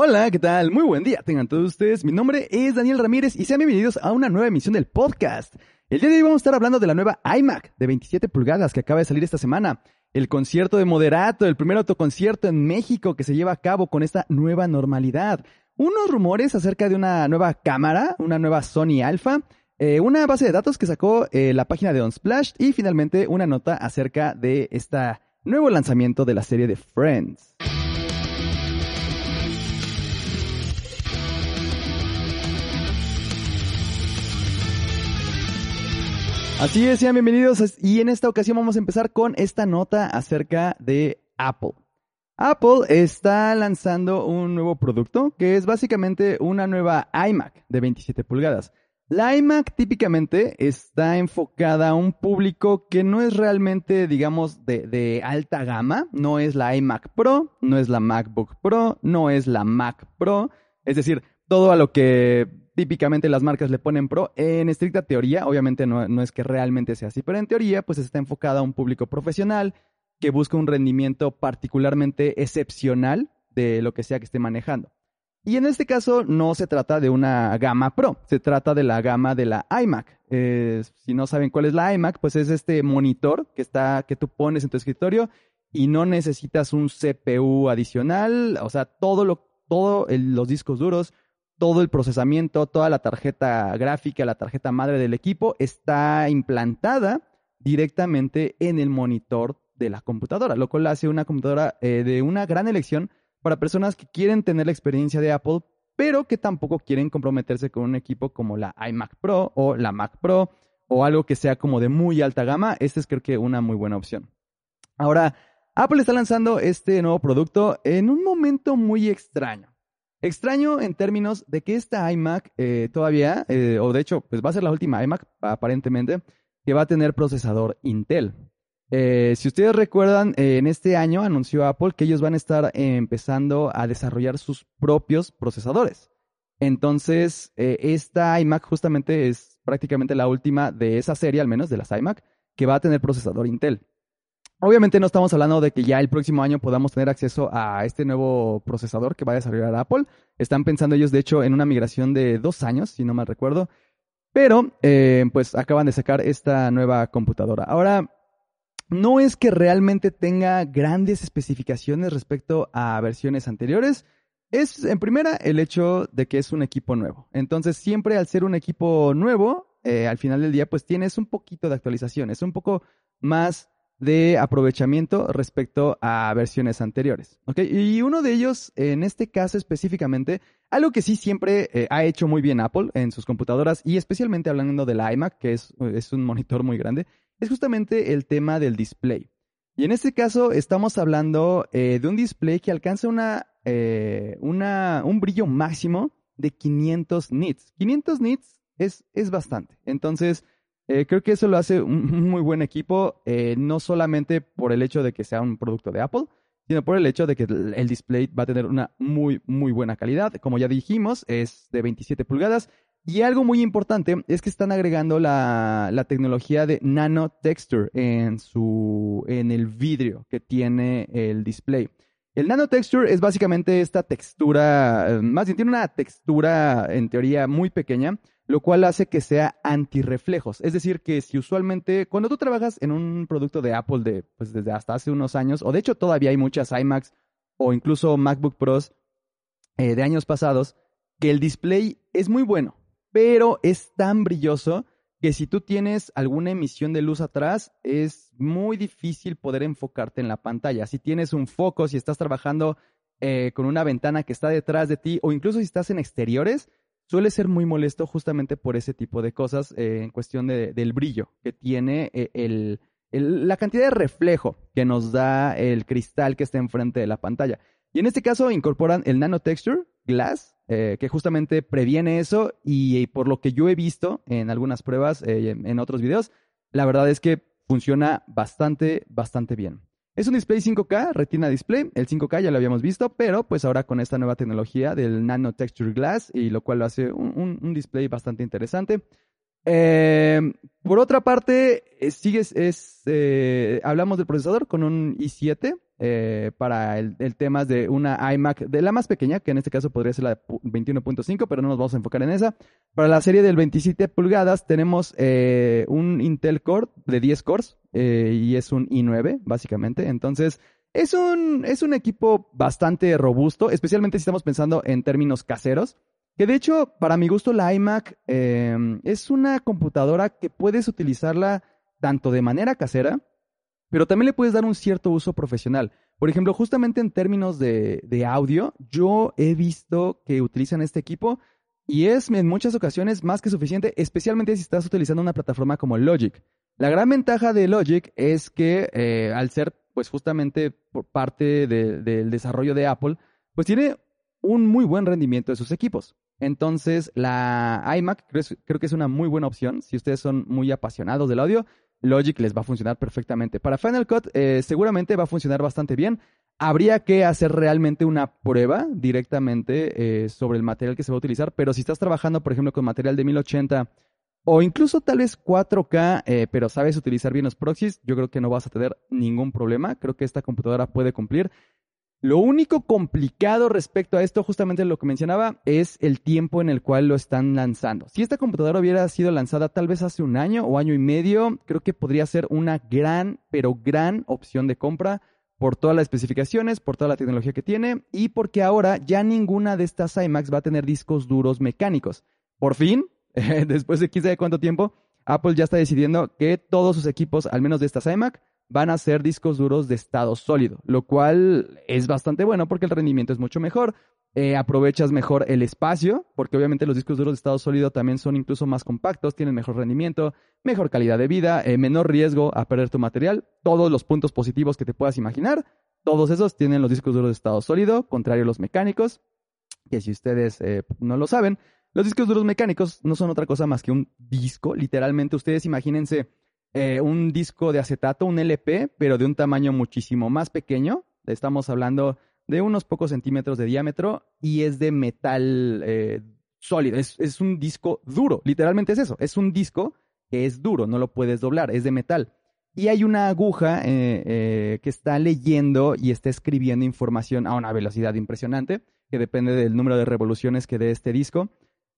Hola, ¿qué tal? Muy buen día, tengan todos ustedes. Mi nombre es Daniel Ramírez y sean bienvenidos a una nueva emisión del podcast. El día de hoy vamos a estar hablando de la nueva iMac de 27 pulgadas que acaba de salir esta semana. El concierto de Moderato, el primer autoconcierto en México que se lleva a cabo con esta nueva normalidad. Unos rumores acerca de una nueva cámara, una nueva Sony Alpha, eh, una base de datos que sacó eh, la página de Unsplash y finalmente una nota acerca de este nuevo lanzamiento de la serie de Friends. Así es, sean bienvenidos y en esta ocasión vamos a empezar con esta nota acerca de Apple. Apple está lanzando un nuevo producto que es básicamente una nueva iMac de 27 pulgadas. La iMac típicamente está enfocada a un público que no es realmente, digamos, de, de, alta gama. No es la iMac Pro, no es la MacBook Pro, no es la Mac Pro. Es decir, todo a lo que típicamente las marcas le ponen pro. En estricta teoría, obviamente no, es que realmente sea así, pero en teoría pues está enfocada a un público profesional que busca un rendimiento particularmente excepcional de lo que sea que esté manejando. Y en este caso no se trata de una gama Pro, se trata de la gama de la iMac. si no saben cuál es la iMac, pues es este monitor que está que tú pones en tu escritorio y no necesitas un CPU adicional, o sea, todo lo todos los discos duros, todo el procesamiento, toda la tarjeta gráfica, la tarjeta madre del equipo está implantada directamente en el monitor de la computadora, lo cual hace una computadora eh, de una gran elección para personas que quieren tener la experiencia de Apple, pero que tampoco quieren comprometerse con un equipo como la iMac Pro o la Mac Pro o algo que sea como de muy alta gama. Esta es creo que una muy buena opción. Ahora, Apple está lanzando este nuevo producto en un momento muy extraño. Extraño en términos de que esta iMac eh, todavía, eh, o de hecho, pues va a ser la última iMac aparentemente, que va a tener procesador Intel. Eh, si ustedes recuerdan, en este año anunció Apple que ellos van a estar empezando a desarrollar sus propios procesadores. Entonces, esta iMac justamente es prácticamente la última de esa serie, al menos de las iMac, que va a tener procesador Intel. Obviamente no estamos hablando de que ya el próximo año podamos tener acceso a este nuevo procesador que va a desarrollar Apple. Están pensando ellos, de hecho, en una migración de dos años, si no mal recuerdo. Pero, eh, pues acaban de sacar esta nueva computadora. Ahora, no es que realmente tenga grandes especificaciones respecto a versiones anteriores. Es, en primera, el hecho de que es un equipo nuevo. Entonces, siempre al ser un equipo nuevo, eh, al final del día, pues tienes un poquito de actualizaciones, un poco más de aprovechamiento respecto a versiones anteriores. Y uno de ellos, en este caso específicamente, algo que sí siempre eh, ha hecho muy bien Apple en sus computadoras y especialmente hablando de la iMac, que es, es un monitor muy grande, es justamente el tema del display. Y en este caso estamos hablando eh, de un display que alcanza una, eh, una, un brillo máximo de 500 nits. 500 nits es, es bastante. Entonces, eh, creo que eso lo hace un muy buen equipo, eh, no solamente por el hecho de que sea un producto de Apple, sino por el hecho de que el display va a tener una muy, muy buena calidad. Como ya dijimos, es de 27 pulgadas. Y algo muy importante es que están agregando la, la tecnología de nano texture en, su, en el vidrio que tiene el display. El nano texture es básicamente esta textura, eh, más bien tiene una textura en teoría muy pequeña, lo cual hace que sea antirreflejos. Es decir, que si usualmente, cuando tú trabajas en un producto de Apple de, pues desde hasta hace unos años, o de hecho todavía hay muchas iMacs o incluso MacBook Pros eh, de años pasados, que el display es muy bueno, pero es tan brilloso que si tú tienes alguna emisión de luz atrás, es muy difícil poder enfocarte en la pantalla. Si tienes un foco, si estás trabajando eh, con una ventana que está detrás de ti, o incluso si estás en exteriores, suele ser muy molesto justamente por ese tipo de cosas eh, en cuestión de, del brillo que tiene eh, la cantidad de reflejo que nos da el cristal que está enfrente de la pantalla. Y en este caso incorporan el Nano Texture Glass, eh, que justamente previene eso y, por lo que yo he visto en algunas pruebas, eh, en otros videos, la verdad es que funciona bastante, bastante bien. Es un display 5K, Retina Display. El 5K ya lo habíamos visto, pero pues ahora con esta nueva tecnología del Nano Texture Glass, y lo cual lo hace un, display bastante interesante. Eh, por otra parte, sigues, es, hablamos del procesador con un i7 eh, para el, tema de una iMac de la más pequeña, que en este caso podría ser la 21.5, pero no nos vamos a enfocar en esa. Para la serie del 27 pulgadas tenemos eh, un Intel Core de 10 cores eh, y es un i9, básicamente. Entonces, es un, es un equipo bastante robusto, especialmente si estamos pensando en términos caseros. Que de hecho, para mi gusto, la iMac es una computadora que puedes utilizarla tanto de manera casera, pero también le puedes dar un cierto uso profesional. Por ejemplo, justamente en términos de, audio, yo he visto que utilizan este equipo y es en muchas ocasiones más que suficiente, especialmente si estás utilizando una plataforma como Logic. La gran ventaja de Logic es que eh, al ser pues justamente por parte del desarrollo de Apple, pues tiene un muy buen rendimiento de sus equipos. Entonces, la iMac creo, que es una muy buena opción si ustedes son muy apasionados del audio. Logic les va a funcionar perfectamente. Para Final Cut eh, seguramente va a funcionar bastante bien. Habría que hacer realmente una prueba directamente eh, sobre el material que se va a utilizar, pero si estás trabajando, por ejemplo, con material de 1080 o incluso tal vez 4K, eh, pero sabes utilizar bien los proxies, yo creo que no vas a tener ningún problema. Creo que esta computadora puede cumplir. Lo único complicado respecto a esto, justamente lo que mencionaba, es el tiempo en el cual lo están lanzando. Si esta computadora hubiera sido lanzada tal vez hace un año o año y medio, creo que podría ser una gran, pero gran opción de compra por todas las especificaciones, por toda la tecnología que tiene y porque ahora ya ninguna de estas iMacs va a tener discos duros mecánicos. Por fin, después de quién sabe cuánto tiempo, Apple ya está decidiendo que todos sus equipos, al menos de estas iMac, van a ser discos duros de estado sólido, lo cual es bastante bueno porque el rendimiento es mucho mejor. Eh, aprovechas mejor el espacio, porque obviamente los discos duros de estado sólido también son incluso más compactos, tienen mejor rendimiento, mejor calidad de vida, eh, menor riesgo a perder tu material, todos los puntos positivos que te puedas imaginar, todos esos tienen los discos duros de estado sólido, contrario a los mecánicos, que si ustedes eh, no lo saben, los discos duros mecánicos no son otra cosa más que un disco, literalmente ustedes imagínense eh, un disco de acetato, un LP, pero de un tamaño muchísimo más pequeño. Estamos hablando de unos pocos centímetros de diámetro y es de metal eh, sólido. Es, un disco duro, literalmente es eso. Es un disco que es duro, no lo puedes doblar, es de metal. Y hay una aguja eh, que está leyendo y está escribiendo información a una velocidad impresionante, que depende del número de revoluciones que dé este disco.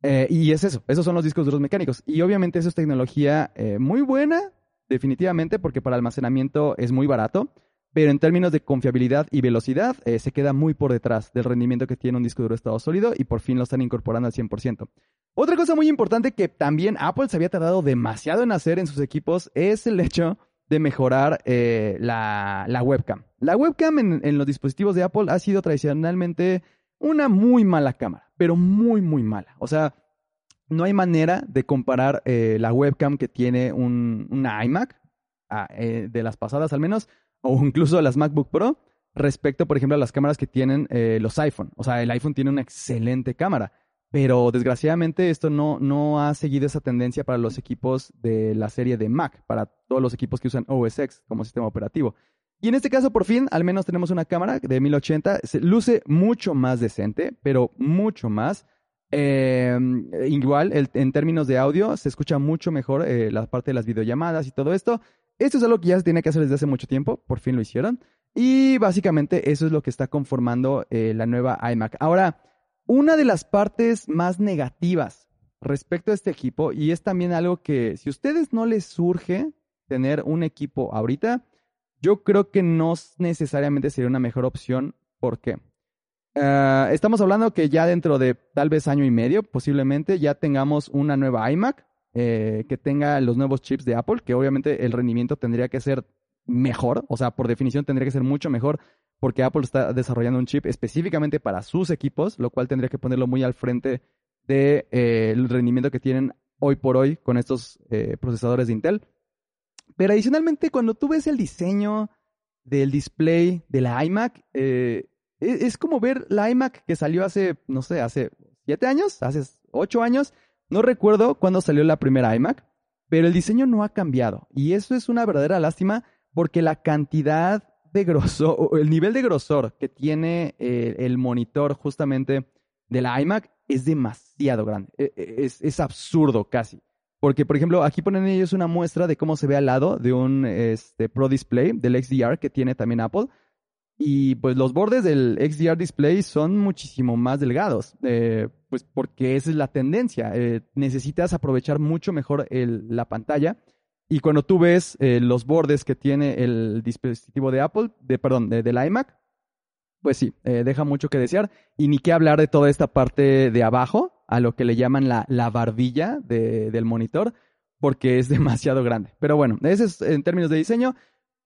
y es eso, esos son los discos duros mecánicos. Y obviamente eso es tecnología muy buena, definitivamente, porque para almacenamiento es muy barato, pero en términos de confiabilidad y velocidad eh, se queda muy por detrás del rendimiento que tiene un disco duro estado sólido y por fin lo están incorporando al 100%. Otra cosa muy importante que también Apple se había tardado demasiado en hacer en sus equipos es el hecho de mejorar eh, la, webcam. La webcam en, los dispositivos de Apple ha sido tradicionalmente una muy mala cámara, pero muy, muy mala. O sea, no hay manera de comparar eh, la webcam que tiene un, una iMac, eh, de las pasadas al menos, o incluso las MacBook Pro, respecto, por ejemplo, a las cámaras que tienen eh, los iPhone. O sea, el iPhone tiene una excelente cámara, pero desgraciadamente esto no, no ha seguido esa tendencia para los equipos de la serie de Mac, para todos los equipos que usan OS X como sistema operativo. Y en este caso, por fin, al menos tenemos una cámara de 1080, se luce mucho más decente, pero mucho más. Eh, igual, en términos de audio, se escucha mucho mejor eh, la parte de las videollamadas y todo esto. Esto es algo que ya se tiene que hacer desde hace mucho tiempo, por fin lo hicieron. Y básicamente eso es lo que está conformando eh, la nueva iMac. Ahora, una de las partes más negativas respecto a este equipo, y es también algo que si a ustedes no les surge tener un equipo ahorita, yo creo que no necesariamente sería una mejor opción. ¿Por qué? Eh, estamos hablando que ya dentro de tal vez año y medio, posiblemente, ya tengamos una nueva iMac eh, que tenga los nuevos chips de Apple, que obviamente el rendimiento tendría que ser mejor, o sea, por definición tendría que ser mucho mejor, porque Apple está desarrollando un chip específicamente para sus equipos, lo cual tendría que ponerlo muy al frente del de, eh, rendimiento que tienen hoy por hoy con estos procesadores de Intel. Pero adicionalmente, cuando tú ves el diseño del display de la iMac, es, es como ver la iMac que salió hace, no sé, hace siete años, hace ocho años. No recuerdo cuándo salió la primera iMac, pero el diseño no ha cambiado. Y eso es una verdadera lástima porque la cantidad de grosor, el nivel de grosor que tiene eh, el monitor justamente de la iMac es demasiado grande. E, e, es, es, absurdo casi. Porque, por ejemplo, aquí ponen ellos una muestra de cómo se ve al lado de un este, Pro Display del XDR que tiene también Apple. Y pues los bordes del XDR Display son muchísimo más delgados, eh, pues porque esa es la tendencia. Eh, necesitas aprovechar mucho mejor el, la pantalla. Y cuando tú ves eh, los bordes que tiene el dispositivo de Apple, de, perdón, de, del iMac, pues sí, eh, deja mucho que desear. Y ni qué hablar de toda esta parte de abajo, a lo que le llaman la, la barbilla de, del monitor, porque es demasiado grande. Pero bueno, ese es en términos de diseño.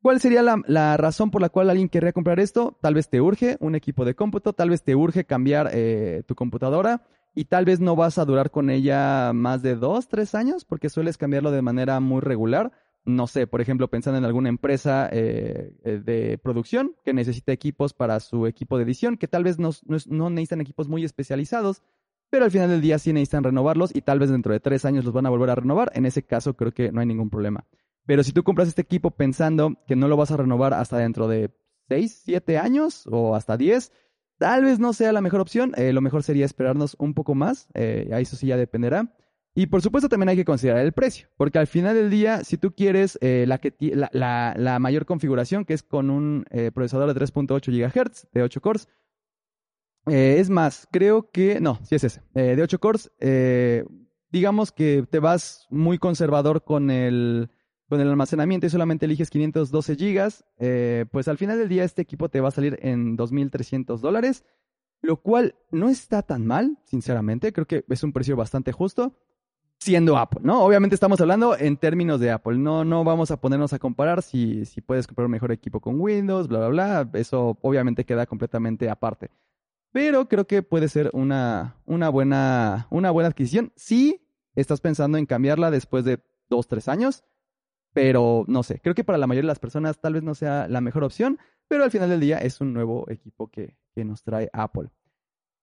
¿Cuál sería la, razón por la cual alguien querría comprar esto? Tal vez te urge un equipo de cómputo, tal vez te urge cambiar eh, tu computadora y tal vez no vas a durar con ella más de dos, tres años porque sueles cambiarlo de manera muy regular. No sé, por ejemplo, pensando en alguna empresa eh, eh, de producción que necesita equipos para su equipo de edición, que tal vez no, no necesitan equipos muy especializados, pero al final del día sí necesitan renovarlos y tal vez dentro de tres años los van a volver a renovar. En ese caso creo que no hay ningún problema. Pero si tú compras este equipo pensando que no lo vas a renovar hasta dentro de 6, 7 años o hasta 10, tal vez no sea la mejor opción. Eh, lo mejor sería esperarnos un poco más. Eh, eso sí ya dependerá. Y por supuesto también hay que considerar el precio, porque al final del día, si tú quieres eh, la, que la, la, mayor configuración, que es con un eh, procesador de 3.8 GHz, de 8 cores, es más, creo que, no, sí es ese, de 8 cores, digamos que te vas muy conservador con el con el almacenamiento y solamente eliges 512 gigas, eh, pues al final del día este equipo te va a salir en 2.300 dólares, lo cual no está tan mal, sinceramente, creo que es un precio bastante justo, siendo Apple, ¿no? Obviamente estamos hablando en términos de Apple, no, no vamos a ponernos a comparar si, si puedes comprar un mejor equipo con Windows, bla, bla, bla, eso obviamente queda completamente aparte. Pero creo que puede ser una, una, buena, una buena adquisición si estás pensando en cambiarla después de dos, tres años pero no sé, creo que para la mayoría de las personas tal vez no sea la mejor opción, pero al final del día es un nuevo equipo que, que nos trae Apple.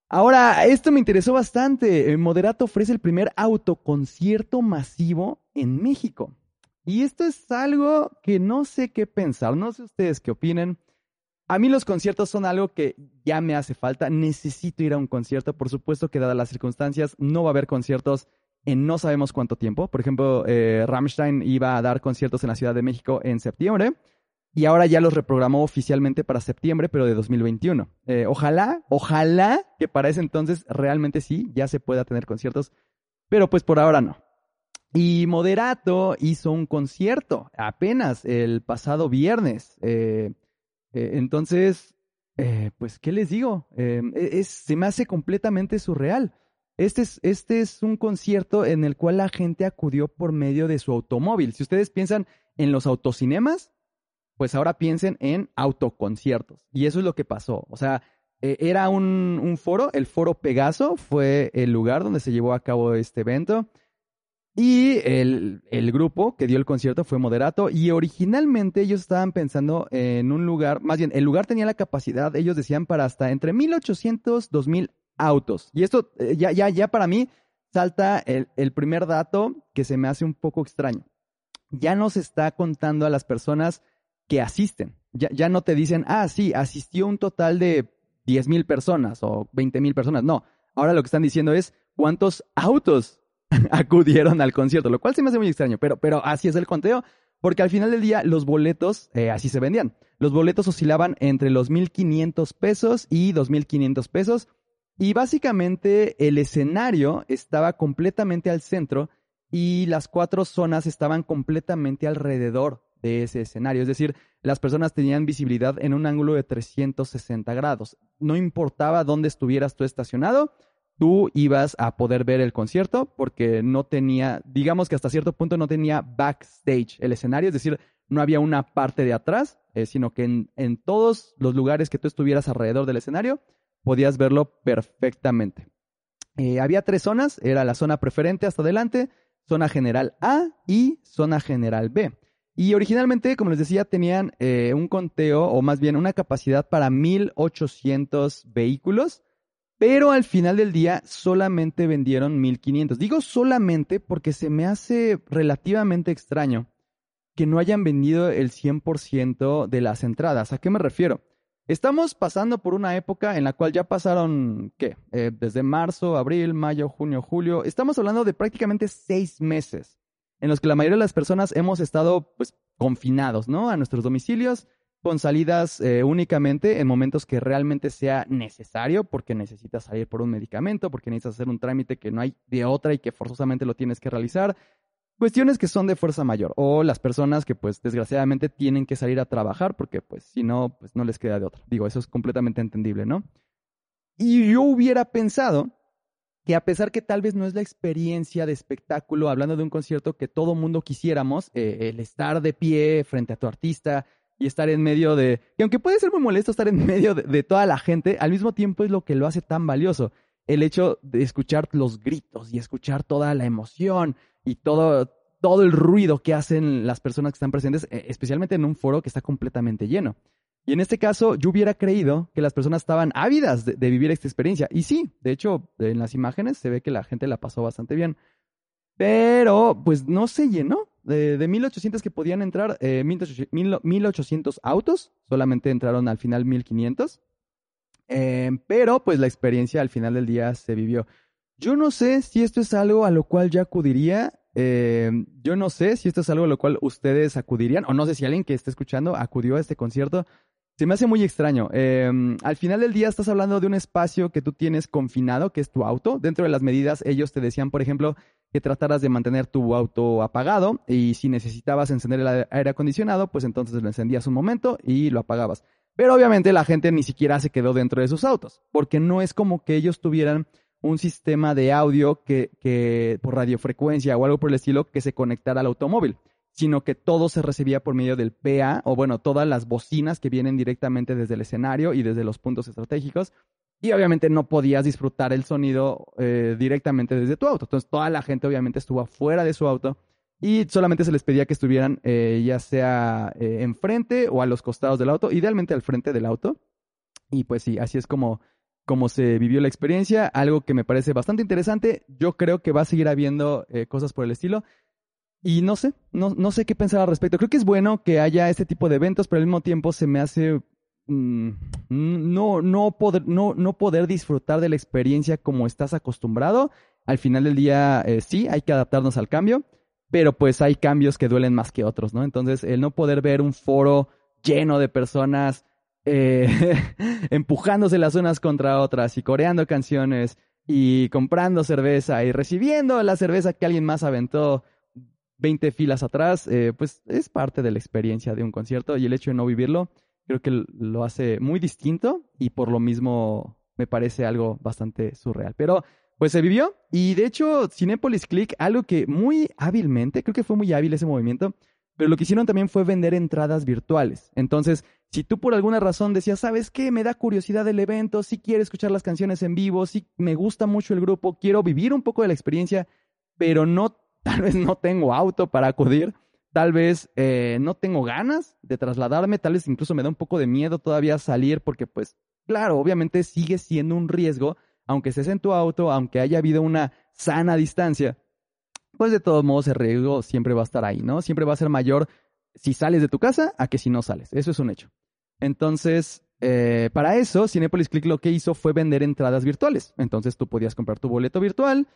Ahora, esto me interesó bastante. Moderato ofrece el primer autoconcierto masivo en México. Y esto es algo que no sé qué pensar, no sé ustedes qué opinen. A mí los conciertos son algo que ya me hace falta, necesito ir a un concierto, por supuesto que dadas las circunstancias no va a haber conciertos en no sabemos cuánto tiempo. Por ejemplo, eh, Rammstein iba a dar conciertos en la Ciudad de México en septiembre y ahora ya los reprogramó oficialmente para septiembre, pero de 2021. Eh, ojalá, ojalá que para ese entonces realmente sí, ya se pueda tener conciertos, pero pues por ahora no. Y Moderato hizo un concierto apenas el pasado viernes. Eh, eh, entonces, pues, ¿qué les digo? es, se me hace completamente surreal. Este es, este es un concierto en el cual la gente acudió por medio de su automóvil. Si ustedes piensan en los autocinemas, pues ahora piensen en autoconciertos. Y eso es lo que pasó. O sea, e, era un, un, foro, el foro Pegaso fue el lugar donde se llevó a cabo este evento. Y el, el, grupo que dio el concierto fue Moderato. Y originalmente ellos estaban pensando en un lugar, más bien, el lugar tenía la capacidad, ellos decían, para hasta entre 1800, 2000 autos. Y esto eh, ya, ya, ya para mí salta el, el primer dato que se me hace un poco extraño. Ya no se está contando a las personas que asisten. Ya, ya no te dicen, ah, sí, asistió un total de 10 mil personas o 20 mil personas. No, ahora lo que están diciendo es cuántos autos acudieron al concierto, lo cual se me hace muy extraño, pero, pero así es el conteo, porque al final del día los boletos eh, así se vendían. Los boletos oscilaban entre los 1.500 pesos y 2.500 pesos y básicamente el escenario estaba completamente al centro y las cuatro zonas estaban completamente alrededor de ese escenario. Es decir, las personas tenían visibilidad en un ángulo de 360 grados. No importaba dónde estuvieras tú estacionado, tú ibas a poder ver el concierto porque no tenía, digamos que hasta cierto punto no tenía backstage el escenario, es decir, no había una parte de atrás, eh, sino que en, en todos los lugares que tú estuvieras alrededor del escenario, podías verlo perfectamente. Eh, había tres zonas, era la zona preferente hasta adelante, zona general A y zona general B. Y originalmente, como les decía, tenían eh, un conteo, o más bien una capacidad para 1800 vehículos, pero al final del día solamente vendieron 1500. Digo solamente porque se me hace relativamente extraño que no hayan vendido el 100% de las entradas. ¿A qué me refiero? Estamos pasando por una época en la cual ya pasaron, ¿qué? Eh, desde marzo, abril, mayo, junio, julio. Estamos hablando de prácticamente seis meses en los que la mayoría de las personas hemos estado, pues, confinados, ¿no? A nuestros domicilios, con salidas eh, únicamente en momentos que realmente sea necesario, porque necesitas salir por un medicamento, porque necesitas hacer un trámite que no hay de otra y que forzosamente lo tienes que realizar, cuestiones que son de fuerza mayor o las personas que pues desgraciadamente tienen que salir a trabajar porque pues si no pues no les queda de otra. Digo, eso es completamente entendible, ¿no? Y yo hubiera pensado que a pesar que tal vez no es la experiencia de espectáculo, hablando de un concierto que todo mundo quisiéramos, eh, el estar de pie frente a tu artista y estar en medio de, que aunque puede ser muy molesto estar en medio de toda la gente, al mismo tiempo es lo que lo hace tan valioso el hecho de escuchar los gritos y escuchar toda la emoción y todo, todo el ruido que hacen las personas que están presentes, eh, especialmente en un foro que está completamente lleno. Y en este caso, yo hubiera creído que las personas estaban ávidas de, vivir esta experiencia. Y sí, de hecho, en las imágenes se ve que la gente la pasó bastante bien. Pero, pues no se llenó. De, de 1800 que podían entrar, eh, 1800 autos, solamente entraron al final 1500. Eh, pero, pues la experiencia al final del día se vivió. Yo no sé si esto es algo a lo cual ya acudiría. Eh, yo no sé si esto es algo a lo cual ustedes acudirían, o no sé si alguien que esté escuchando acudió a este concierto. Se me hace muy extraño. Eh, al final del día estás hablando de un espacio que tú tienes confinado, que es tu auto. Dentro de las medidas, ellos te decían, por ejemplo, que trataras de mantener tu auto apagado y si necesitabas encender el aire acondicionado, pues entonces lo encendías un momento y lo apagabas. Pero obviamente la gente ni siquiera se quedó dentro de sus autos, porque no es como que ellos tuvieran un sistema de audio que, por radiofrecuencia o algo por el estilo que se conectara al automóvil, sino que todo se recibía por medio del PA o bueno, todas las bocinas que vienen directamente desde el escenario y desde los puntos estratégicos. Y obviamente no podías disfrutar el sonido eh, directamente desde tu auto. Entonces toda la gente obviamente estuvo fuera de su auto y solamente se les pedía que estuvieran eh, ya sea eh, enfrente o a los costados del auto, idealmente al frente del auto. Y pues sí, así es como cómo se vivió la experiencia, algo que me parece bastante interesante. Yo creo que va a seguir habiendo eh, cosas por el estilo. Y no sé, no, no sé qué pensar al respecto. Creo que es bueno que haya este tipo de eventos, pero al mismo tiempo se me hace mm, no, no, poder, no, no poder disfrutar de la experiencia como estás acostumbrado. Al final del día, eh, sí, hay que adaptarnos al cambio, pero pues hay cambios que duelen más que otros, ¿no? Entonces, el no poder ver un foro lleno de personas eh, empujándose las unas contra otras y coreando canciones y comprando cerveza y recibiendo la cerveza que alguien más aventó 20 filas atrás, eh, pues es parte de la experiencia de un concierto y el hecho de no vivirlo creo que lo hace muy distinto y por lo mismo me parece algo bastante surreal. Pero pues se vivió y de hecho Cinepolis Click, algo que muy hábilmente, creo que fue muy hábil ese movimiento, pero lo que hicieron también fue vender entradas virtuales. Entonces, si tú por alguna razón decías, ¿sabes qué? Me da curiosidad el evento, sí quiero escuchar las canciones en vivo, sí me gusta mucho el grupo, quiero vivir un poco de la experiencia, pero no, tal vez no tengo auto para acudir, tal vez eh, no tengo ganas de trasladarme, tal vez incluso me da un poco de miedo todavía salir porque pues, claro, obviamente sigue siendo un riesgo, aunque estés en tu auto, aunque haya habido una sana distancia, pues de todos modos el riesgo siempre va a estar ahí, ¿no? Siempre va a ser mayor si sales de tu casa a que si no sales. Eso es un hecho. Entonces, eh, para eso, Cinepolis Click lo que hizo fue vender entradas virtuales. Entonces tú podías comprar tu boleto virtual,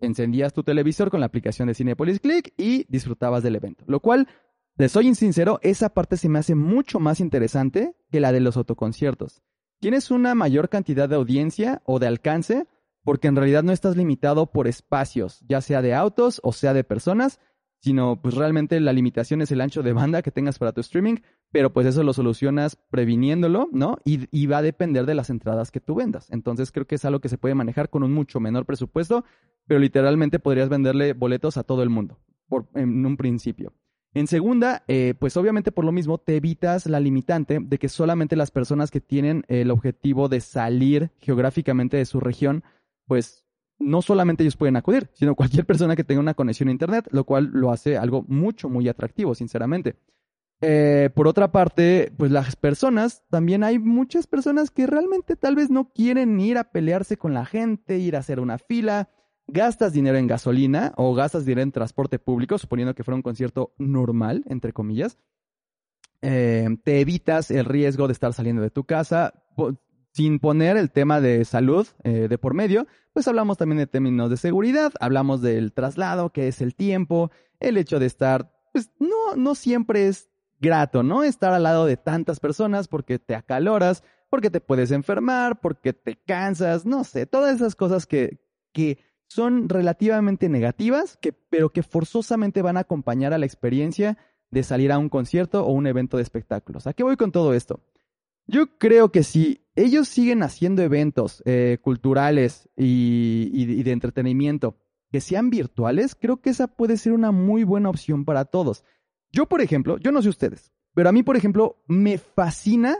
encendías tu televisor con la aplicación de Cinepolis Click y disfrutabas del evento. Lo cual, les soy sincero, esa parte se me hace mucho más interesante que la de los autoconciertos. Tienes una mayor cantidad de audiencia o de alcance porque en realidad no estás limitado por espacios, ya sea de autos o sea de personas, sino pues realmente la limitación es el ancho de banda que tengas para tu streaming, pero pues eso lo solucionas previniéndolo, ¿no? Y, va a depender de las entradas que tú vendas. Entonces creo que es algo que se puede manejar con un mucho menor presupuesto, pero literalmente podrías venderle boletos a todo el mundo, por, en un principio. En segunda, eh, pues obviamente por lo mismo te evitas la limitante de que solamente las personas que tienen el objetivo de salir geográficamente de su región, pues no solamente ellos pueden acudir, sino cualquier persona que tenga una conexión a Internet, lo cual lo hace algo mucho, muy atractivo, sinceramente. Eh, por otra parte, pues las personas, también hay muchas personas que realmente tal vez no quieren ir a pelearse con la gente, ir a hacer una fila, gastas dinero en gasolina o gastas dinero en transporte público, suponiendo que fuera un concierto normal, entre comillas. Eh, te evitas el riesgo de estar saliendo de tu casa sin poner el tema de salud eh, de por medio, pues hablamos también de términos de seguridad, hablamos del traslado, que es el tiempo, el hecho de estar, pues no, no siempre es grato, ¿no? Estar al lado de tantas personas porque te acaloras, porque te puedes enfermar, porque te cansas, no sé, todas esas cosas que, que son relativamente negativas, que, pero que forzosamente van a acompañar a la experiencia de salir a un concierto o un evento de espectáculos. ¿A qué voy con todo esto? Yo creo que si ellos siguen haciendo eventos eh, culturales y, de entretenimiento que sean virtuales, creo que esa puede ser una muy buena opción para todos. Yo, por ejemplo, yo no sé ustedes, pero a mí, por ejemplo, me fascina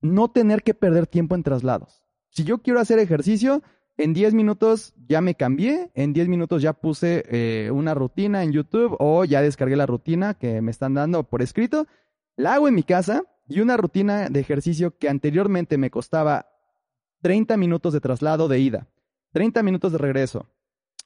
no tener que perder tiempo en traslados. Si yo quiero hacer ejercicio, en 10 minutos ya me cambié, en 10 minutos ya puse eh, una rutina en YouTube o ya descargué la rutina que me están dando por escrito, la hago en mi casa y una rutina de ejercicio que anteriormente me costaba 30 minutos de traslado de ida, 30 minutos de regreso,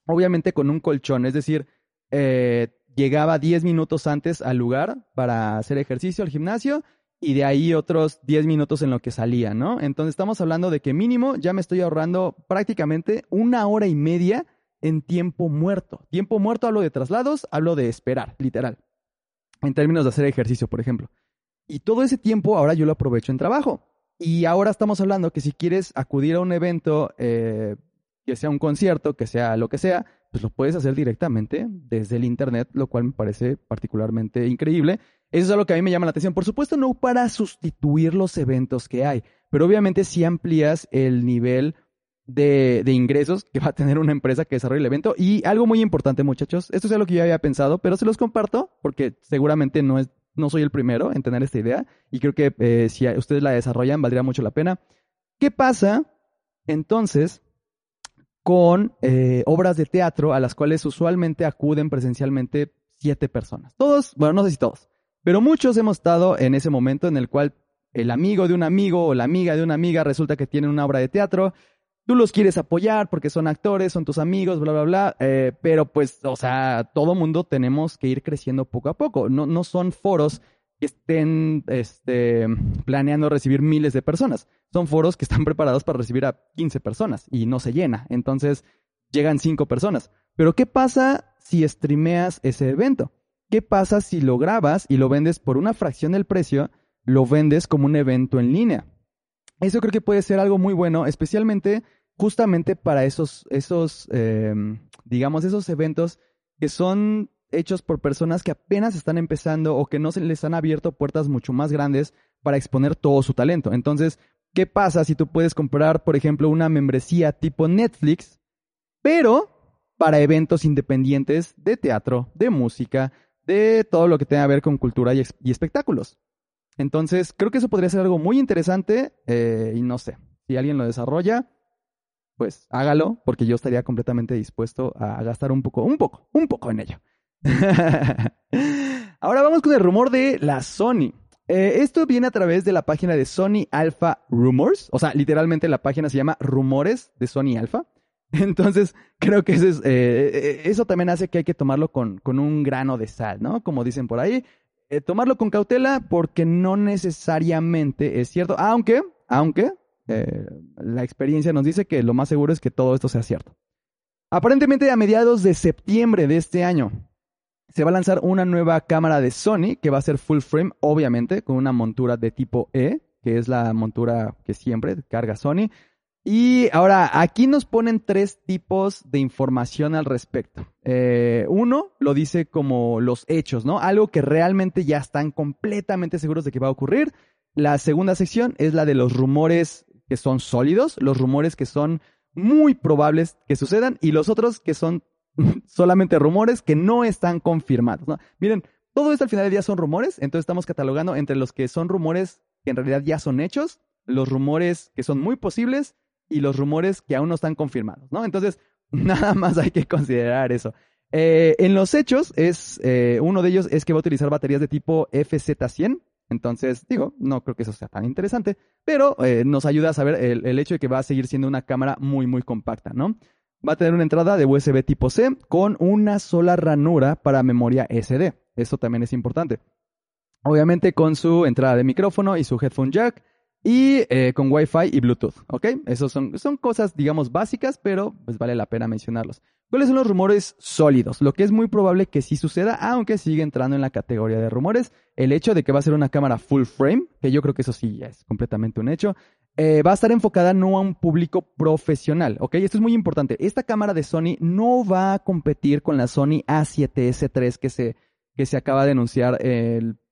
obviamente con un colchón, es decir, eh, llegaba 10 minutos antes al lugar para hacer ejercicio al gimnasio y de ahí otros 10 minutos en lo que salía, ¿no? Entonces estamos hablando de que mínimo ya me estoy ahorrando prácticamente una hora y media en tiempo muerto. Tiempo muerto hablo de traslados, hablo de esperar, literal. En términos de hacer ejercicio, por ejemplo. Y todo ese tiempo ahora yo lo aprovecho en trabajo. Y ahora estamos hablando que si quieres acudir a un evento, eh, que sea un concierto, que sea lo que sea, pues lo puedes hacer directamente desde el Internet, lo cual me parece particularmente increíble. Eso es algo que a mí me llama la atención. Por supuesto, no para sustituir los eventos que hay, pero obviamente si amplías el nivel de, de, ingresos que va a tener una empresa que desarrolle el evento. Y algo muy importante, muchachos, esto es algo que yo había pensado, pero se los comparto porque seguramente no es no soy el primero en tener esta idea y creo que eh, si ustedes la desarrollan valdría mucho la pena. ¿Qué pasa entonces con eh, obras de teatro a las cuales usualmente acuden presencialmente siete personas? Todos, bueno, no sé si todos, pero muchos hemos estado en ese momento en el cual el amigo de un amigo o la amiga de una amiga resulta que tienen una obra de teatro tú los quieres apoyar porque son actores, son tus amigos, bla, bla, bla, eh, pero pues, o sea, todo mundo tenemos que ir creciendo poco a poco. No, no son foros que estén este, planeando recibir miles de personas. Son foros que están preparados para recibir a 15 personas y no se llena. Entonces, llegan 5 personas. Pero, ¿qué pasa si streameas ese evento? ¿Qué pasa si lo grabas y lo vendes por una fracción del precio? Lo vendes como un evento en línea. Eso creo que puede ser algo muy bueno, especialmente justamente para esos, esos em, digamos, esos eventos que son hechos por personas que apenas están empezando o que no se les han abierto puertas mucho más grandes para exponer todo su talento. Entonces, ¿qué pasa si tú puedes comprar, por ejemplo, una membresía tipo Netflix, pero para eventos independientes de teatro, de música, de todo lo que tenga que ver con cultura y, espectáculos? Entonces, creo que eso podría ser algo muy interesante eh, y no sé, si alguien lo desarrolla, pues hágalo, porque yo estaría completamente dispuesto a gastar un poco, un poco, un poco en ello. Ahora vamos con el rumor de la Sony. Eh, esto viene a través de la página de Sony Alpha Rumors. O sea, literalmente la página se llama Rumores de Sony Alpha. Entonces, creo que eso, es, eh, eh, eso también hace que hay que tomarlo con, con, un grano de sal, ¿no? Como dicen por ahí. tomarlo con cautela porque no necesariamente es cierto. Aunque, aunque, eh, la experiencia nos dice que lo más seguro es que todo esto sea cierto. Aparentemente a mediados de septiembre de este año se va a lanzar una nueva cámara de Sony que va a ser full frame, obviamente, con una montura de tipo E, que es la montura que siempre carga Sony. Y ahora, aquí nos ponen tres tipos de información al respecto. Eh, uno lo dice como los hechos, ¿no? Algo que realmente ya están completamente seguros de que va a ocurrir. La segunda sección es la de los rumores que son sólidos, los rumores que son muy probables que sucedan y los otros que son solamente rumores que no están confirmados. Miren, todo esto al final del día son rumores, entonces estamos catalogando entre los que son rumores que en realidad ya son hechos, los rumores que son muy posibles y los rumores que aún no están confirmados, ¿no? Entonces, nada más hay que considerar eso. Eh, en los hechos, es eh, uno de ellos es que va a utilizar baterías de tipo FZ100. Entonces, digo, no creo que eso sea tan interesante, pero eh, nos ayuda a saber el, hecho de que va a seguir siendo una cámara muy, muy compacta, ¿no? Va a tener una entrada de USB tipo C con una sola ranura para memoria SD. Eso también es importante. Obviamente con su entrada de micrófono y su headphone jack y eh, con Wi-Fi y Bluetooth, ¿ok? Esos son, son cosas, digamos, básicas, pero pues vale la pena mencionarlos. ¿Cuáles son los rumores sólidos? Lo que es muy probable que sí suceda, aunque sigue entrando en la categoría de rumores. El hecho de que va a ser una cámara full frame, que yo creo que eso sí ya es completamente un hecho, eh, va a estar enfocada no a un público profesional, ¿ok? Esto es muy importante. Esta cámara de Sony no va a competir con la Sony A7S3 que se, que se acaba de anunciar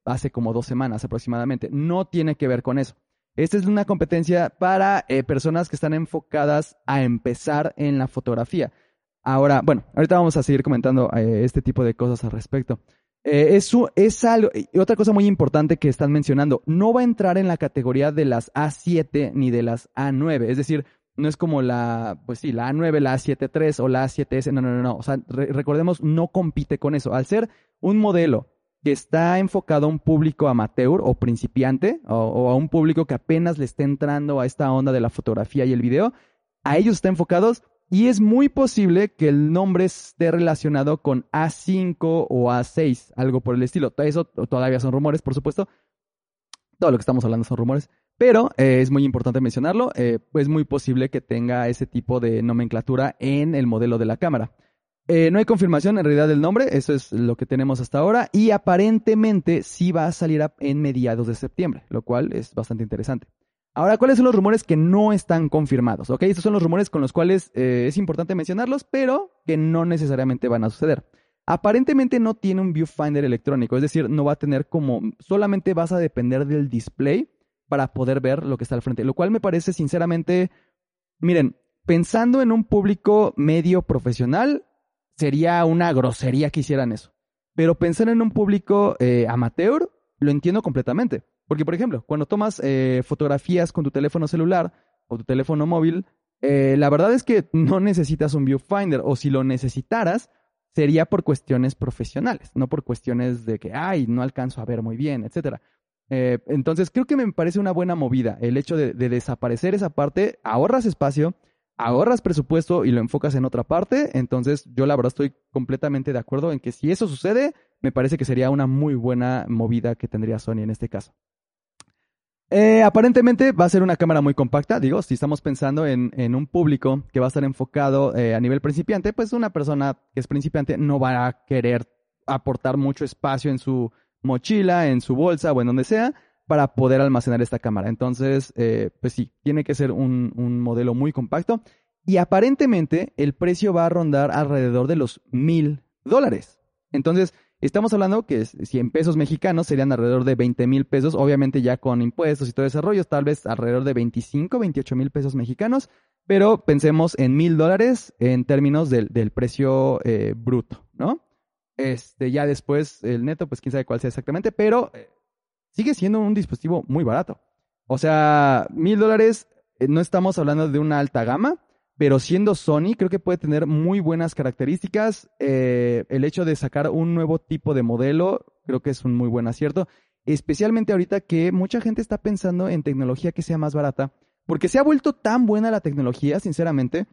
hace como dos semanas aproximadamente. No tiene que ver con eso. Esta es una competencia para eh, personas que están enfocadas a empezar en la fotografía. Ahora, bueno, ahorita vamos a seguir comentando eh, este tipo de cosas al respecto. Eh, es, algo, y otra cosa muy importante que están mencionando, no va a entrar en la categoría de las A7 ni de las A9, es decir, no es como la, pues sí, la A9, la A7 III o la A7S, no, no, no, no, o sea, recordemos, no compite con eso. Al ser un modelo que está enfocado a un público amateur o principiante o, a un público que apenas le está entrando a esta onda de la fotografía y el video, a ellos está enfocados y es muy posible que el nombre esté relacionado con A5 o A6, algo por el estilo. Eso todavía son rumores, por supuesto. Todo lo que estamos hablando son rumores, pero eh, es muy importante mencionarlo. Eh, es muy posible que tenga ese tipo de nomenclatura en el modelo de la cámara. Eh, no hay confirmación en realidad del nombre, eso es lo que tenemos hasta ahora, y aparentemente sí va a salir en mediados de septiembre, lo cual es bastante interesante. Ahora, ¿cuáles son los rumores que no están confirmados? Ok, estos son los rumores con los cuales eh, es importante mencionarlos, pero que no necesariamente van a suceder. Aparentemente no tiene un viewfinder electrónico, es decir, no va a tener como, solamente vas a depender del display para poder ver lo que está al frente, lo cual me parece sinceramente, miren, pensando en un público medio profesional, sería una grosería que hicieran eso. Pero pensar en un público eh, amateur, lo entiendo completamente. Porque, por ejemplo, cuando tomas eh, fotografías con tu teléfono celular o tu teléfono móvil, eh, la verdad es que no necesitas un viewfinder, o si lo necesitaras, sería por cuestiones profesionales, no por cuestiones de que, ay, no alcanzo a ver muy bien, etc. entonces, creo que me parece una buena movida el hecho de desaparecer esa parte, ahorras espacio, ahorras presupuesto y lo enfocas en otra parte. Entonces, yo la verdad estoy completamente de acuerdo en que si eso sucede, me parece que sería una muy buena movida que tendría Sony en este caso. Eh, aparentemente va a ser una cámara muy compacta, digo, si estamos pensando en, un público que va a estar enfocado eh, a nivel principiante, pues una persona que es principiante no va a querer aportar mucho espacio en su mochila, en su bolsa o en donde sea, para poder almacenar esta cámara. Entonces, eh, pues sí, tiene que ser un, modelo muy compacto. Y aparentemente el precio va a rondar alrededor de los mil dólares. Entonces, estamos hablando que 100 pesos mexicanos serían alrededor de 20 mil pesos, obviamente ya con impuestos y todo ese rollo, tal vez alrededor de 25, 28 mil pesos mexicanos, pero pensemos en mil dólares en términos del, precio eh, bruto, ¿no? Este, ya después el neto, pues quién sabe cuál sea exactamente, pero eh, sigue siendo un dispositivo muy barato. O sea, mil dólares, eh, no estamos hablando de una alta gama, pero siendo Sony, creo que puede tener muy buenas características. Eh, el hecho de sacar un nuevo tipo de modelo, creo que es un muy buen acierto. Especialmente ahorita que mucha gente está pensando en tecnología que sea más barata, porque se ha vuelto tan buena la tecnología, sinceramente,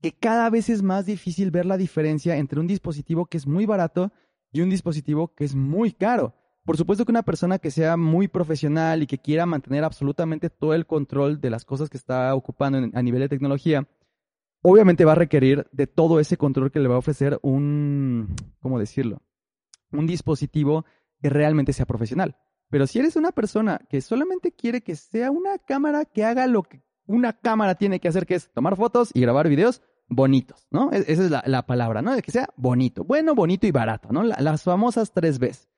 que cada vez es más difícil ver la diferencia entre un dispositivo que es muy barato y un dispositivo que es muy caro. Por supuesto que una persona que sea muy profesional y que quiera mantener absolutamente todo el control de las cosas que está ocupando a nivel de tecnología, obviamente va a requerir de todo ese control que le va a ofrecer un, ¿cómo decirlo? Un dispositivo que realmente sea profesional. Pero si eres una persona que solamente quiere que sea una cámara que haga lo que una cámara tiene que hacer, que es tomar fotos y grabar videos bonitos, ¿no? E-, esa es la, palabra, ¿no? De que sea bonito, bueno, bonito y barato, ¿no? las famosas tres Bs.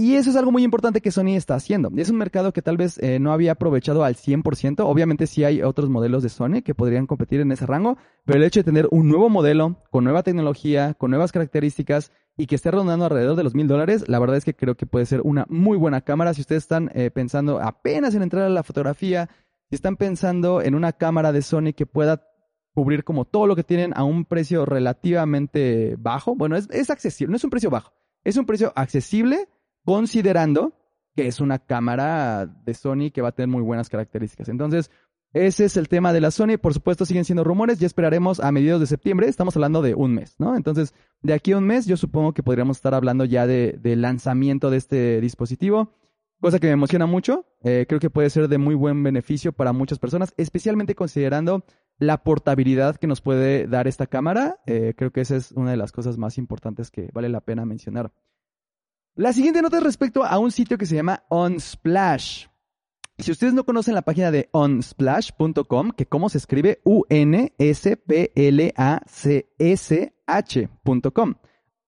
Y eso es algo muy importante que Sony está haciendo. Es un mercado que tal vez eh, no había aprovechado al 100%. Obviamente sí hay otros modelos de Sony que podrían competir en ese rango, pero el hecho de tener un nuevo modelo con nueva tecnología, con nuevas características y que esté rondando alrededor de los mil dólares, la verdad es que creo que puede ser una muy buena cámara. Si ustedes están eh, pensando apenas en entrar a la fotografía, si están pensando en una cámara de Sony que pueda cubrir como todo lo que tienen a un precio relativamente bajo. Bueno, es, es accesible, no es un precio bajo, es un precio accesible considerando que es una cámara de Sony que va a tener muy buenas características. Entonces, ese es el tema de la Sony. Por supuesto, siguen siendo rumores. Ya esperaremos a mediados de septiembre. Estamos hablando de un mes, ¿no? Entonces, de aquí a un mes, yo supongo que podríamos estar hablando ya de, lanzamiento de este dispositivo. Cosa que me emociona mucho. Eh, creo que puede ser de muy buen beneficio para muchas personas, especialmente considerando la portabilidad que nos puede dar esta cámara. Eh, creo que esa es una de las cosas más importantes que vale la pena mencionar. La siguiente nota es respecto a un sitio que se llama Unsplash. Si ustedes no conocen la página de unsplash.com, que cómo se escribe U-N-S-P-L-A-C-S-H.com.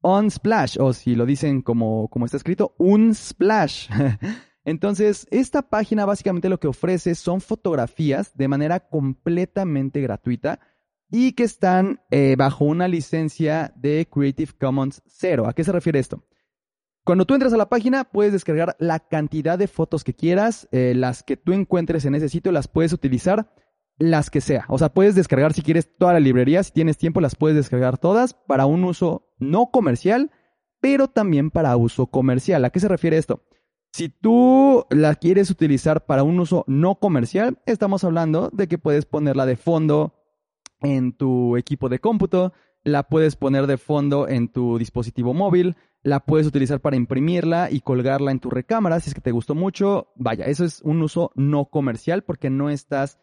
Unsplash, o si lo dicen como, como está escrito, Unsplash. Entonces, esta página básicamente lo que ofrece son fotografías de manera completamente gratuita y que están eh, bajo una licencia de Creative Commons 0. ¿A qué se refiere esto? Cuando tú entras a la página, puedes descargar la cantidad de fotos que quieras, eh, las que tú encuentres en ese sitio, las puedes utilizar, las que sea. O sea, puedes descargar si quieres toda la librería, si tienes tiempo, las puedes descargar todas para un uso no comercial, pero también para uso comercial. ¿A qué se refiere esto? Si tú la quieres utilizar para un uso no comercial, estamos hablando de que puedes ponerla de fondo en tu equipo de cómputo, la puedes poner de fondo en tu dispositivo móvil, la puedes utilizar para imprimirla y colgarla en tu recámara si es que te gustó mucho. Vaya, eso es un uso no comercial porque no estás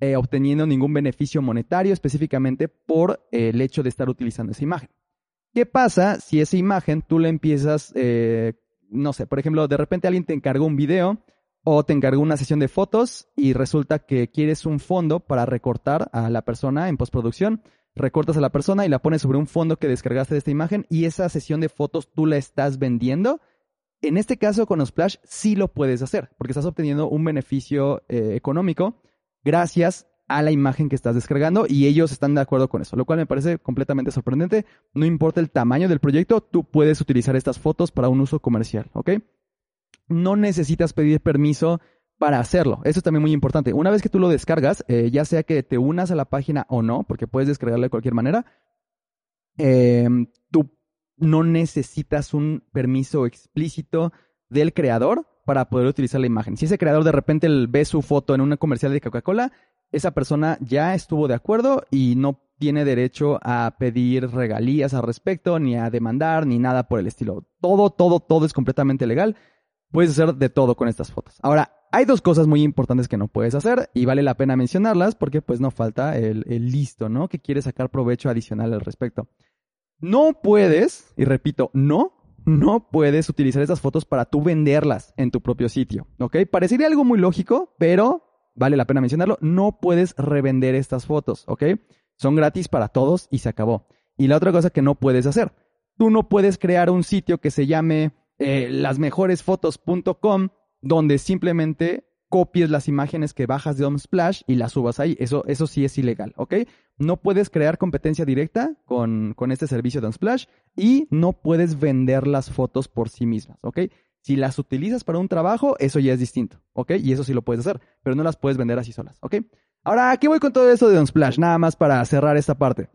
eh, obteniendo ningún beneficio monetario específicamente por el hecho de estar utilizando esa imagen. ¿Qué pasa si esa imagen tú la empiezas, eh, no sé, por ejemplo, de repente alguien te encargó un video o te encargó una sesión de fotos y resulta que quieres un fondo para recortar a la persona en postproducción? Recortas a la persona y la pones sobre un fondo que descargaste de esta imagen y esa sesión de fotos tú la estás vendiendo. En este caso con Splash sí lo puedes hacer porque estás obteniendo un beneficio eh, económico gracias a la imagen que estás descargando y ellos están de acuerdo con eso, lo cual me parece completamente sorprendente. No importa el tamaño del proyecto, tú puedes utilizar estas fotos para un uso comercial, ¿ok? No necesitas pedir permiso para hacerlo. Eso es también muy importante. Una vez que tú lo descargas, eh, ya sea que te unas a la página o no, porque puedes descargarlo de cualquier manera, em, tú no necesitas un permiso explícito del creador para poder utilizar la imagen. Si ese creador de repente ve su foto en una comercial de Coca-Cola, esa persona ya estuvo de acuerdo y no tiene derecho a pedir regalías al respecto, ni a demandar, ni nada por el estilo. Todo, todo, todo es completamente legal. Puedes hacer de todo con estas fotos. Ahora, hay dos cosas muy importantes que no puedes hacer y vale la pena mencionarlas porque pues no falta el, listo, ¿no? Que quiere sacar provecho adicional al respecto. No puedes, y repito, no, no puedes utilizar esas fotos para tú venderlas en tu propio sitio, ¿ok? Parecería algo muy lógico, pero vale la pena mencionarlo, no puedes revender estas fotos, ¿ok? Son gratis para todos y se acabó. Y la otra cosa que no puedes hacer, tú no puedes crear un sitio que se llame eh, lasmejoresfotos.com donde simplemente copies las imágenes que bajas de Splash y las subas ahí. Eso, eso sí es ilegal, ¿ok? No puedes crear competencia directa con, con este servicio de Splash y no puedes vender las fotos por sí mismas, ¿ok? Si las utilizas para un trabajo, eso ya es distinto, ¿ok? Y eso sí lo puedes hacer, pero no las puedes vender así solas, ¿ok? Ahora, aquí voy con todo eso de Unsplash, nada más para cerrar esta parte.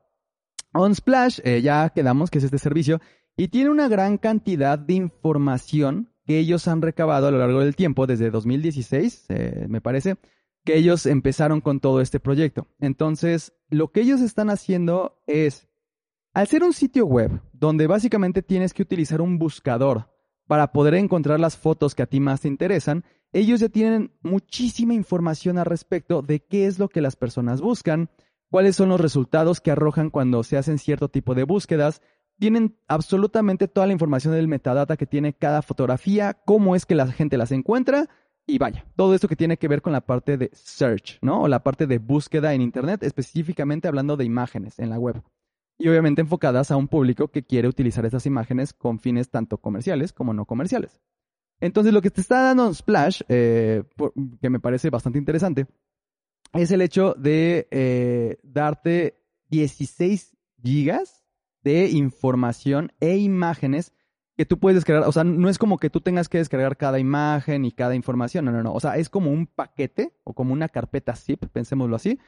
Unsplash, eh, ya quedamos que es este servicio, y tiene una gran cantidad de información que ellos han recabado a lo largo del tiempo, desde 2016, eh, me parece, que ellos empezaron con todo este proyecto. Entonces, lo que ellos están haciendo es, al ser un sitio web, donde básicamente tienes que utilizar un buscador para poder encontrar las fotos que a ti más te interesan, ellos ya tienen muchísima información al respecto de qué es lo que las personas buscan, cuáles son los resultados que arrojan cuando se hacen cierto tipo de búsquedas, tienen absolutamente toda la información del metadata que tiene cada fotografía, cómo es que la gente las encuentra y vaya, todo esto que tiene que ver con la parte de search, ¿no? O la parte de búsqueda en Internet, específicamente hablando de imágenes en la web. Y obviamente enfocadas a un público que quiere utilizar esas imágenes con fines tanto comerciales como no comerciales. Entonces lo que te está dando Splash, eh, que me parece bastante interesante, es el hecho de eh, darte 16 gigas de información e imágenes que tú puedes descargar. O sea, no es como que tú tengas que descargar cada imagen y cada información. No, no, no. O sea, es como un paquete o como una carpeta zip, pensémoslo así,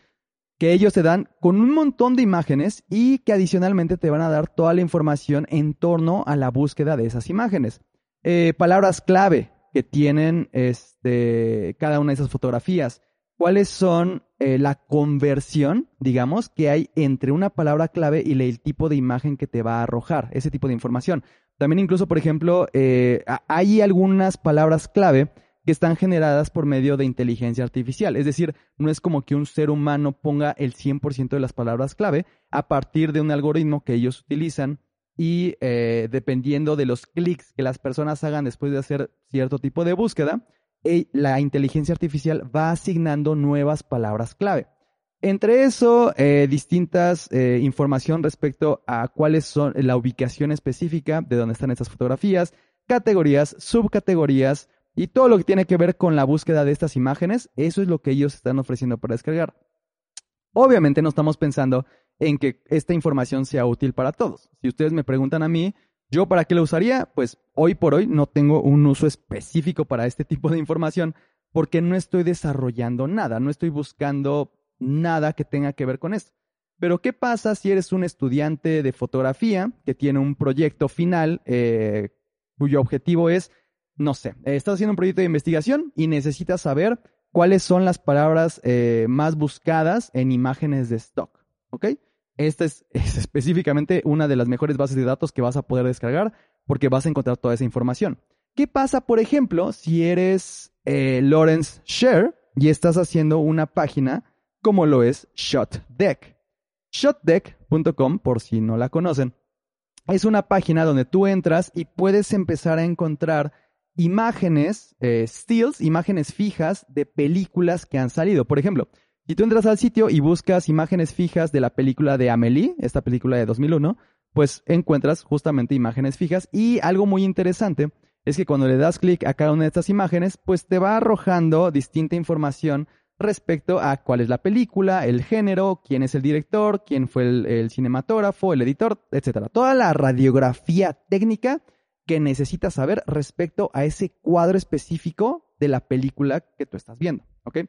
que ellos te dan con un montón de imágenes y que adicionalmente te van a dar toda la información en torno a la búsqueda de esas imágenes. Eh, palabras clave que tienen este, cada una de esas fotografías. ¿Cuáles son eh, la conversión, digamos, que hay entre una palabra clave y el tipo de imagen que te va a arrojar, ese tipo de información? También incluso, por ejemplo, eh, hay algunas palabras clave que están generadas por medio de inteligencia artificial. Es decir, no es como que un ser humano ponga el 100% de las palabras clave a partir de un algoritmo que ellos utilizan y eh, dependiendo de los clics que las personas hagan después de hacer cierto tipo de búsqueda, la inteligencia artificial va asignando nuevas palabras clave. Entre eso, eh, distintas información respecto a cuáles son la ubicación específica de dónde están estas fotografías, categorías, subcategorías y todo lo que tiene que ver con la búsqueda de estas imágenes, eso es lo que ellos están ofreciendo para descargar. Obviamente no estamos pensando en que esta información sea útil para todos. Si ustedes me preguntan a mí, ¿yo para qué la usaría? Pues hoy por hoy no tengo un uso específico para este tipo de información porque no estoy desarrollando nada, no estoy buscando nada que tenga que ver con esto. Pero ¿qué pasa si eres un estudiante de fotografía que tiene un proyecto final eh, cuyo objetivo es, no sé, estás haciendo un proyecto de investigación y necesitas saber cuáles son las palabras eh, más buscadas en imágenes de stock? ¿Ok? Esta es, específicamente una de las mejores bases de datos que vas a poder descargar porque vas a encontrar toda esa información. ¿Qué pasa, por ejemplo, si eres eh, Lawrence Share y estás haciendo una página como lo es ShotDeck? ShotDeck.com, por si no la conocen, es una página donde tú entras y puedes empezar a encontrar imágenes, eh, stills, imágenes fijas de películas que han salido. Por ejemplo, si tú entras al sitio y buscas imágenes fijas de la película de Amelie, esta película de 2001, pues encuentras justamente imágenes fijas y algo muy interesante es que cuando le das clic a cada una de estas imágenes, pues te va arrojando distinta información respecto a cuál es la película, el género, quién es el director, quién fue el, cinematógrafo, el editor, etc. Toda la radiografía técnica que necesitas saber respecto a ese cuadro específico de la película que tú estás viendo. ¿ok?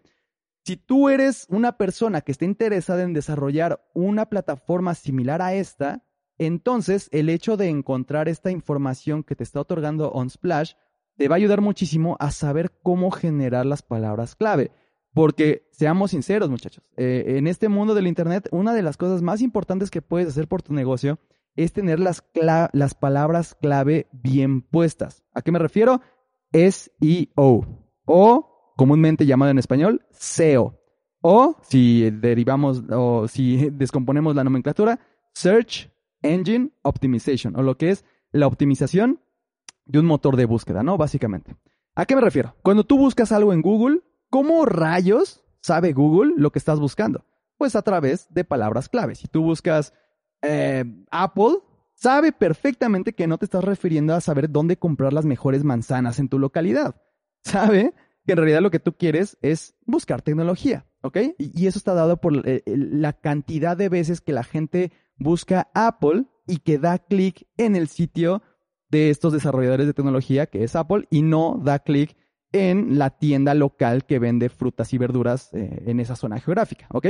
Si tú eres una persona que está interesada en desarrollar una plataforma similar a esta, entonces el hecho de encontrar esta información que te está otorgando OnSplash te va a ayudar muchísimo a saber cómo generar las palabras clave. Porque seamos sinceros, muchachos, eh, en este mundo del Internet, una de las cosas más importantes que puedes hacer por tu negocio es tener las, las palabras clave bien puestas. ¿A qué me refiero? SEO o comúnmente llamado en español SEO. O si derivamos o si descomponemos la nomenclatura, Search Engine Optimization, o lo que es la optimización de un motor de búsqueda, ¿no? Básicamente. ¿A qué me refiero? Cuando tú buscas algo en Google, ¿cómo rayos sabe Google lo que estás buscando? Pues a través de palabras clave. Si tú buscas eh, Apple, sabe perfectamente que no te estás refiriendo a saber dónde comprar las mejores manzanas en tu localidad. Sabe que en realidad lo que tú quieres es buscar tecnología, ¿ok? Y, eso está dado por eh, la cantidad de veces que la gente busca Apple y que da clic en el sitio de estos desarrolladores de tecnología que es Apple y no da clic en la tienda local que vende frutas y verduras eh, en esa zona geográfica, ¿ok?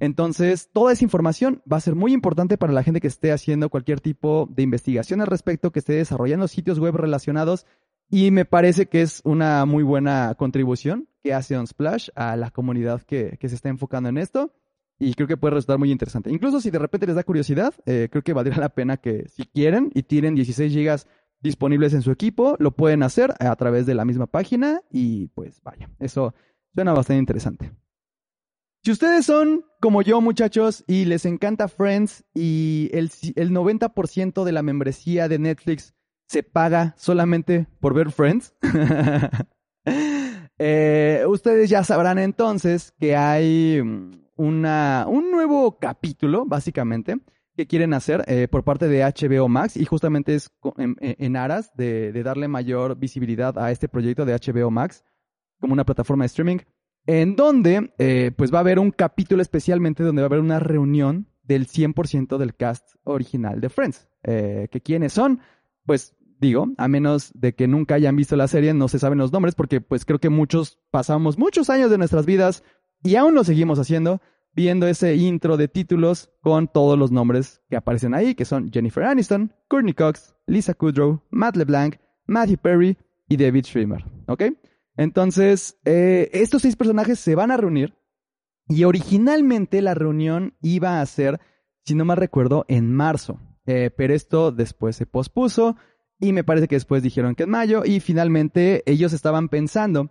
Entonces, toda esa información va a ser muy importante para la gente que esté haciendo cualquier tipo de investigación al respecto, que esté desarrollando sitios web relacionados y me parece que es una muy buena contribución que hace Unsplash a la comunidad que, se está enfocando en esto. Y creo que puede resultar muy interesante. Incluso si de repente les da curiosidad, eh, creo que valdría la pena que si quieren y tienen 16 gigas disponibles en su equipo, lo pueden hacer a través de la misma página y pues vaya, eso suena bastante interesante. Si ustedes son como yo, muchachos, y les encanta Friends y el, el 90% de la membresía de Netflix se paga solamente por ver Friends. Eh, ustedes ya sabrán entonces que hay mm, una, un nuevo capítulo, básicamente, que quieren hacer eh, por parte de HBO Max y justamente es en, aras de, darle mayor visibilidad a este proyecto de HBO Max como una plataforma de streaming, en donde eh, pues va a haber un capítulo especialmente donde va a haber una reunión del 100% del cast original de Friends. ¿Que quiénes son? Pues digo, a menos de que nunca hayan visto la serie, no se saben los nombres, porque pues creo que muchos pasamos muchos años de nuestras vidas y aún lo seguimos haciendo, viendo ese intro de títulos con todos los nombres que aparecen ahí, que son Jennifer Aniston, Courtney Cox, Lisa Kudrow, Matt LeBlanc, Matthew Perry y David Schwimmer, ¿ok? Entonces, eh, estos seis personajes se van a reunir y originalmente la reunión iba a ser, si no mal recuerdo, en marzo, eh, pero esto después se pospuso y me parece que después dijeron que en mayo y finalmente ellos estaban pensando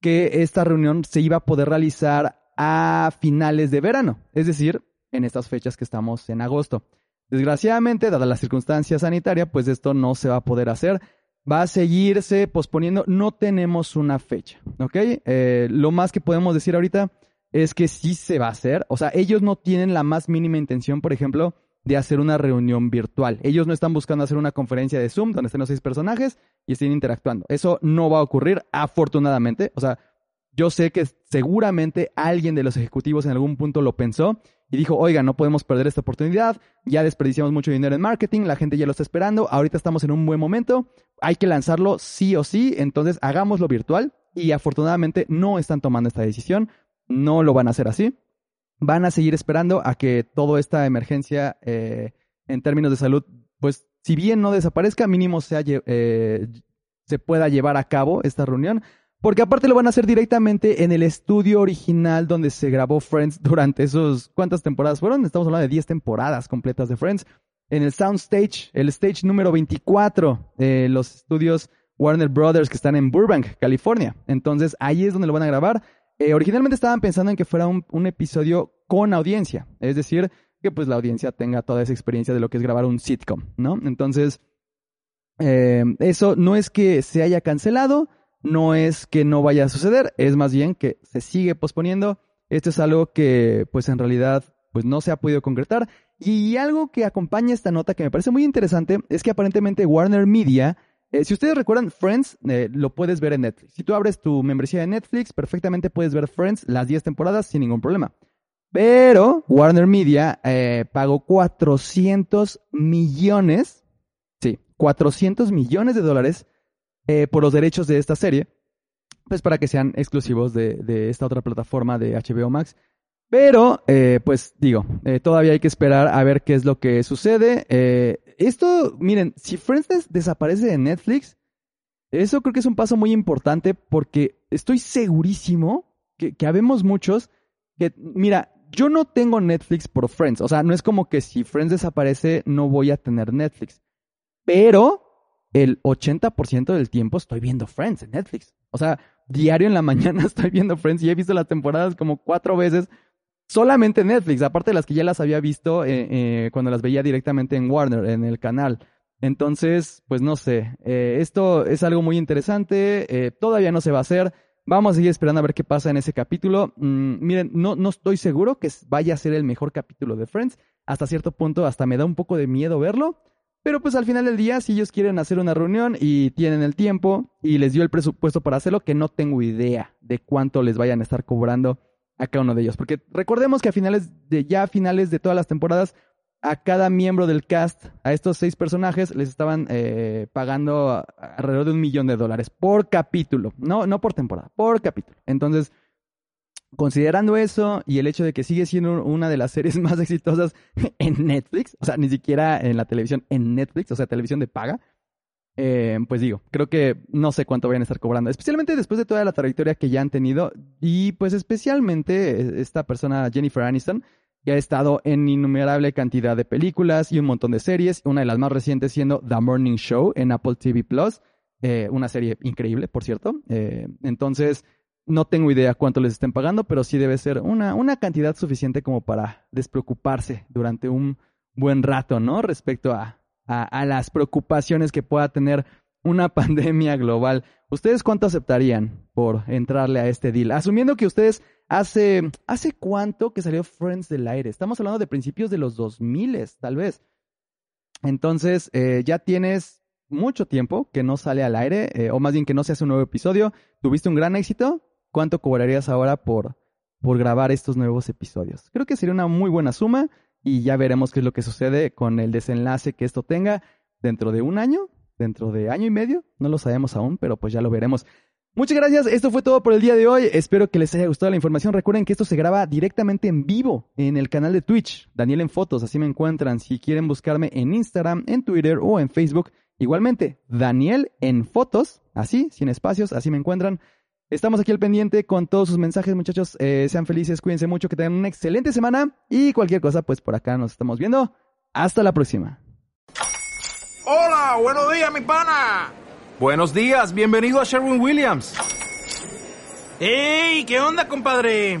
que esta reunión se iba a poder realizar a finales de verano, es decir, en estas fechas que estamos en agosto. Desgraciadamente, dada la circunstancia sanitaria, pues esto no se va a poder hacer. Va a seguirse posponiendo. No tenemos una fecha, ¿ok? Eh, lo más que podemos decir ahorita es que sí se va a hacer. O sea, ellos no tienen la más mínima intención, por ejemplo, de hacer una reunión virtual. Ellos no están buscando hacer una conferencia de Zoom donde estén los seis personajes y estén interactuando. Eso no va a ocurrir, afortunadamente. O sea, yo sé que seguramente alguien de los ejecutivos en algún punto lo pensó y dijo, oiga, no podemos perder esta oportunidad, ya desperdiciamos mucho dinero en marketing, la gente ya lo está esperando, ahorita estamos en un buen momento, hay que lanzarlo sí o sí, entonces hagámoslo virtual y afortunadamente no están tomando esta decisión, no lo van a hacer así van a seguir esperando a que toda esta emergencia eh, en términos de salud, pues si bien no desaparezca, mínimo sea, eh, se pueda llevar a cabo esta reunión. Porque aparte lo van a hacer directamente en el estudio original donde se grabó Friends durante esos... ¿Cuántas temporadas fueron? Estamos hablando de 10 temporadas completas de Friends. En el Soundstage, el stage número 24, eh, los estudios Warner Brothers que están en Burbank, California. Entonces ahí es donde lo van a grabar. Eh, originalmente estaban pensando en que fuera un, episodio con audiencia, es decir, que pues la audiencia tenga toda esa experiencia de lo que es grabar un sitcom, ¿no? Entonces, eh, eso no es que se haya cancelado, no es que no vaya a suceder, es más bien que se sigue posponiendo. Esto es algo que pues en realidad pues no se ha podido concretar. Y algo que acompaña esta nota que me parece muy interesante es que aparentemente Warner Media eh, si ustedes recuerdan, Friends eh, lo puedes ver en Netflix. Si tú abres tu membresía de Netflix, perfectamente puedes ver Friends las 10 temporadas sin ningún problema. Pero Warner Media eh, pagó 400 millones, sí, 400 millones de dólares por los derechos de esta serie, pues para que sean exclusivos de, esta otra plataforma de HBO Max. Pero, eh, pues digo, todavía hay que esperar a ver qué es lo que sucede. Eh, esto, miren, si Friends desaparece de Netflix, eso creo que es un paso muy importante porque estoy segurísimo que, que habemos muchos que, mira, yo no tengo Netflix por Friends. O sea, no es como que si Friends desaparece no voy a tener Netflix. Pero el 80% del tiempo estoy viendo Friends en Netflix. O sea, diario en la mañana estoy viendo Friends y he visto las temporadas como cuatro veces solamente Netflix, aparte de las que ya las había visto eh, eh, cuando las veía directamente en Warner, en el canal. Entonces, pues no sé, eh, esto es algo muy interesante, todavía no se va a hacer, vamos a seguir esperando a ver qué pasa en ese capítulo. Mm, miren, no, no estoy seguro que vaya a ser el mejor capítulo de Friends, hasta cierto punto hasta me da un poco de miedo verlo, pero pues al final del día, si ellos quieren hacer una reunión y tienen el tiempo y les dio el presupuesto para hacerlo, que no tengo idea de cuánto les vayan a estar cobrando a cada uno de ellos. Porque recordemos que a finales de, ya a finales de todas las temporadas, a cada miembro del cast, a estos seis personajes, les estaban eh, pagando alrededor de un millón de dólares por capítulo. No, no por temporada, por capítulo. Entonces, considerando eso y el hecho de que sigue siendo una de las series más exitosas en Netflix, o sea, ni siquiera en la televisión, en Netflix, o sea, televisión de paga, eh, pues digo, creo que no sé cuánto vayan a estar cobrando, especialmente después de toda la trayectoria que ya han tenido y pues especialmente eh, esta persona Jennifer Aniston, que ha estado en innumerable cantidad de películas y un montón de series, una de las más recientes siendo The Morning Show en Apple TV Plus, eh, una serie increíble, por cierto. entonces, no tengo idea cuánto les estén pagando, pero sí debe ser una, una cantidad suficiente como para despreocuparse durante un buen rato, ¿no? Respecto a, las preocupaciones que pueda tener una pandemia global. ¿Ustedes cuánto aceptarían por entrarle a este deal? Asumiendo que ustedes hace, ¿hace cuánto que salió Friends del aire? Estamos hablando de principios de los 2000, tal vez. Entonces, eh, ya tienes mucho tiempo que no sale al aire, eh, o más bien que no se hace un nuevo episodio. ¿Tuviste un gran éxito? ¿Cuánto cobrarías ahora por, por grabar estos nuevos episodios? Creo que sería una muy buena suma y ya veremos qué es lo que sucede con el desenlace que esto tenga dentro de un año, dentro de año y medio, no lo sabemos aún, pero pues ya lo veremos. Muchas gracias, esto fue todo por el día de hoy. Espero que les haya gustado la información. Recuerden que esto se graba directamente en vivo en el canal de Twitch, Daniel en Fotos, así me encuentran. Si quieren buscarme en Instagram, en Twitter o en Facebook, igualmente, Daniel en Fotos, así, sin espacios, así me encuentran. Estamos aquí al pendiente con todos sus mensajes, muchachos. Eh, sean felices, cuídense mucho, que tengan una excelente semana y cualquier cosa, pues por acá nos estamos viendo. Hasta la próxima. Hola, buenos días, mi pana. Buenos días, bienvenido a Sherwin Williams. ¡Ey! ¿Qué onda, compadre?